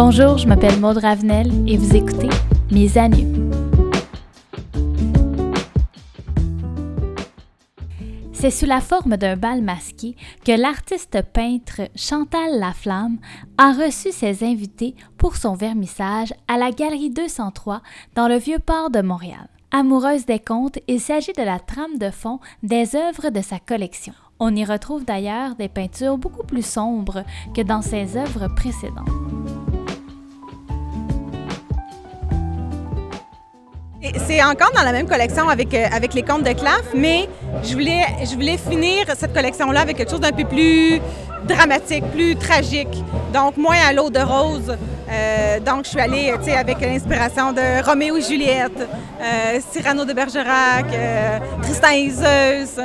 Bonjour, je m'appelle Maud Ravenel et vous écoutez Mes Amis. C'est sous la forme d'un bal masqué que l'artiste peintre Chantal Laflamme a reçu ses invités pour son vernissage à la Galerie 203 dans le Vieux-Port de Montréal. Amoureuse des contes, il s'agit de la trame de fond des œuvres de sa collection. On y retrouve d'ailleurs des peintures beaucoup plus sombres que dans ses œuvres précédentes. C'est encore dans la même collection avec, euh, avec les contes de Claf, mais je voulais, je voulais finir cette collection-là avec quelque chose d'un peu plus dramatique, plus tragique. Donc, moins à l'eau de rose. Euh, donc, je suis allée avec l'inspiration de Roméo et Juliette, euh, Cyrano de Bergerac, Tristan et Zeus,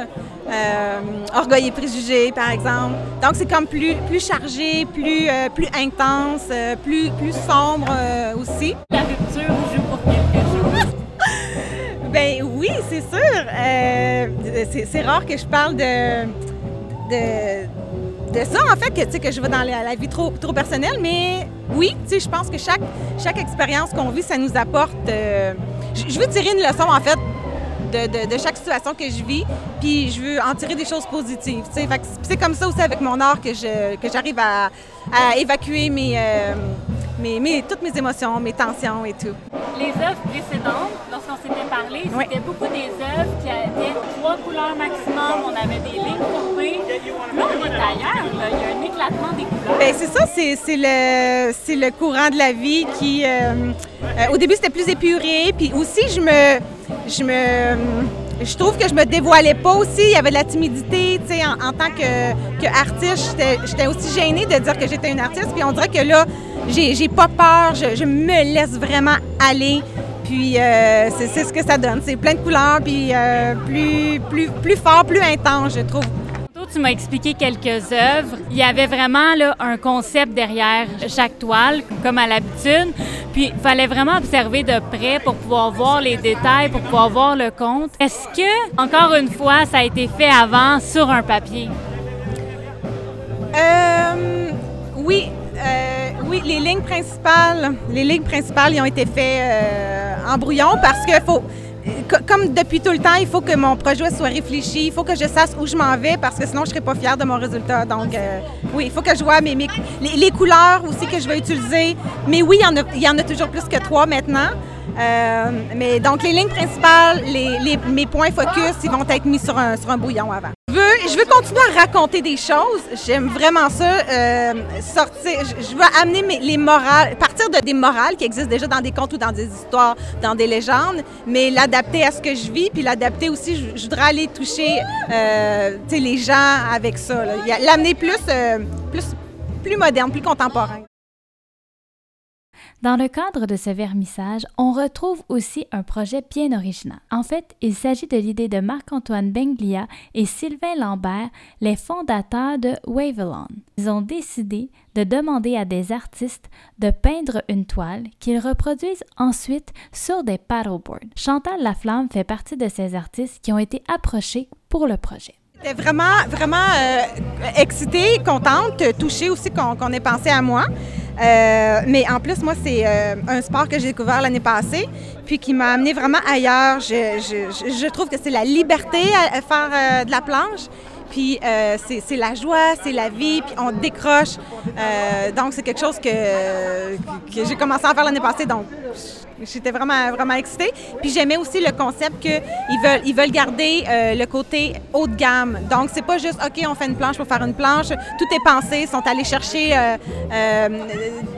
Orgueil et Préjugés, par exemple. Donc, c'est comme plus, plus chargé, plus, plus intense, plus, plus sombre aussi. Oui, c'est sûr. Euh, c'est rare que je parle de, de, ça, en fait, que, que je vais dans la, vie trop, trop personnelle, mais oui, je pense que chaque, chaque expérience qu'on vit, ça nous apporte... Euh, je veux tirer une leçon, en fait, de, chaque situation que je vis, puis je veux en tirer des choses positives. C'est comme ça aussi avec mon art que j'arrive que à, à, évacuer mes, euh, mes, toutes mes émotions, mes tensions et tout. Les œuvres précédentes, lorsqu'on s'était parlé, c'était beaucoup des œuvres qui avaient trois couleurs maximum, on avait des lignes courbées. Là, on est ailleurs, il y a un éclatement des couleurs. Bien, c'est ça, c'est le, le courant de la vie qui... Euh, euh, au début, c'était plus épuré, puis aussi, je me... Je me je trouve que je me dévoilais pas aussi. Il y avait de la timidité, tu sais, en, tant qu'artiste, que j'étais aussi gênée de dire que j'étais une artiste. Puis on dirait que là, j'ai pas peur, je, me laisse vraiment aller. Puis euh, c'est ce que ça donne. C'est plein de couleurs, puis euh, plus, plus, plus fort, plus intense, je trouve. Tu m'as expliqué quelques œuvres. Il y avait vraiment là, un concept derrière chaque toile, comme à l'habitude. Puis il fallait vraiment observer de près pour pouvoir voir les détails, pour pouvoir voir le compte. Est-ce que, encore une fois, ça a été fait avant sur un papier? Euh, oui, euh, oui, les lignes principales, les lignes principales, ont été faites euh, en brouillon parce que faut, comme depuis tout le temps, il faut que mon projet soit réfléchi, il faut que je sache où je m'en vais parce que sinon je serais pas fière de mon résultat. Donc euh, oui, il faut que je vois mes, les, couleurs aussi que je vais utiliser. Mais oui, il y en a, il y en a toujours plus que trois maintenant. Mais donc les lignes principales, les, mes points focus, ils vont être mis sur un, sur un bouillon avant je veux continuer à raconter des choses. J'aime vraiment ça. Euh, sortir, je, veux amener les morales, partir de des morales qui existent déjà dans des contes ou dans des histoires, dans des légendes, mais l'adapter à ce que je vis, puis l'adapter aussi. Je, voudrais aller toucher, euh, les gens avec ça. L'amener plus, euh, plus, plus moderne, plus contemporain. Dans le cadre de ce vermissage, on retrouve aussi un projet bien original. En fait, il s'agit de l'idée de Marc-Antoine Benglia et Sylvain Lambert, les fondateurs de Wavelon. Ils ont décidé de demander à des artistes de peindre une toile qu'ils reproduisent ensuite sur des paddleboards. Chantal Laflamme fait partie de ces artistes qui ont été approchés pour le projet. J'étais vraiment, vraiment euh, excitée, contente, touchée aussi qu'on ait pensé à moi. Euh, mais en plus, moi, c'est euh, un sport que j'ai découvert l'année passée, puis qui m'a amené vraiment ailleurs. Je, trouve que c'est la liberté à, faire euh, de la planche. Puis c'est la joie, c'est la vie, puis on décroche. donc c'est quelque chose que, que j'ai commencé à faire l'année passée. Donc J'étais vraiment, vraiment excitée. Puis j'aimais aussi le concept qu'ils veulent, ils veulent garder euh, le côté haut de gamme. Donc, c'est pas juste, OK, on fait une planche pour faire une planche. Tout est pensé. Ils sont allés chercher, euh, euh,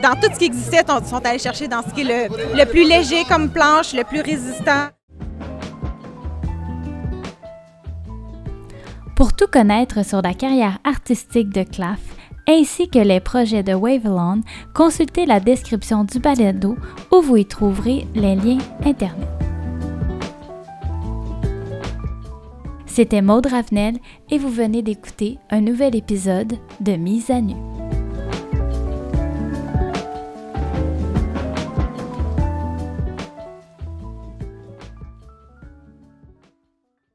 dans tout ce qui existait, ils sont allés chercher dans ce qui est le, le plus léger comme planche, le plus résistant. Pour tout connaître sur la carrière artistique de Claff, ainsi que les projets de Wavelon, consultez la description du balado où vous y trouverez les liens Internet. C'était Maude Ravenel et vous venez d'écouter un nouvel épisode de Mise à nu.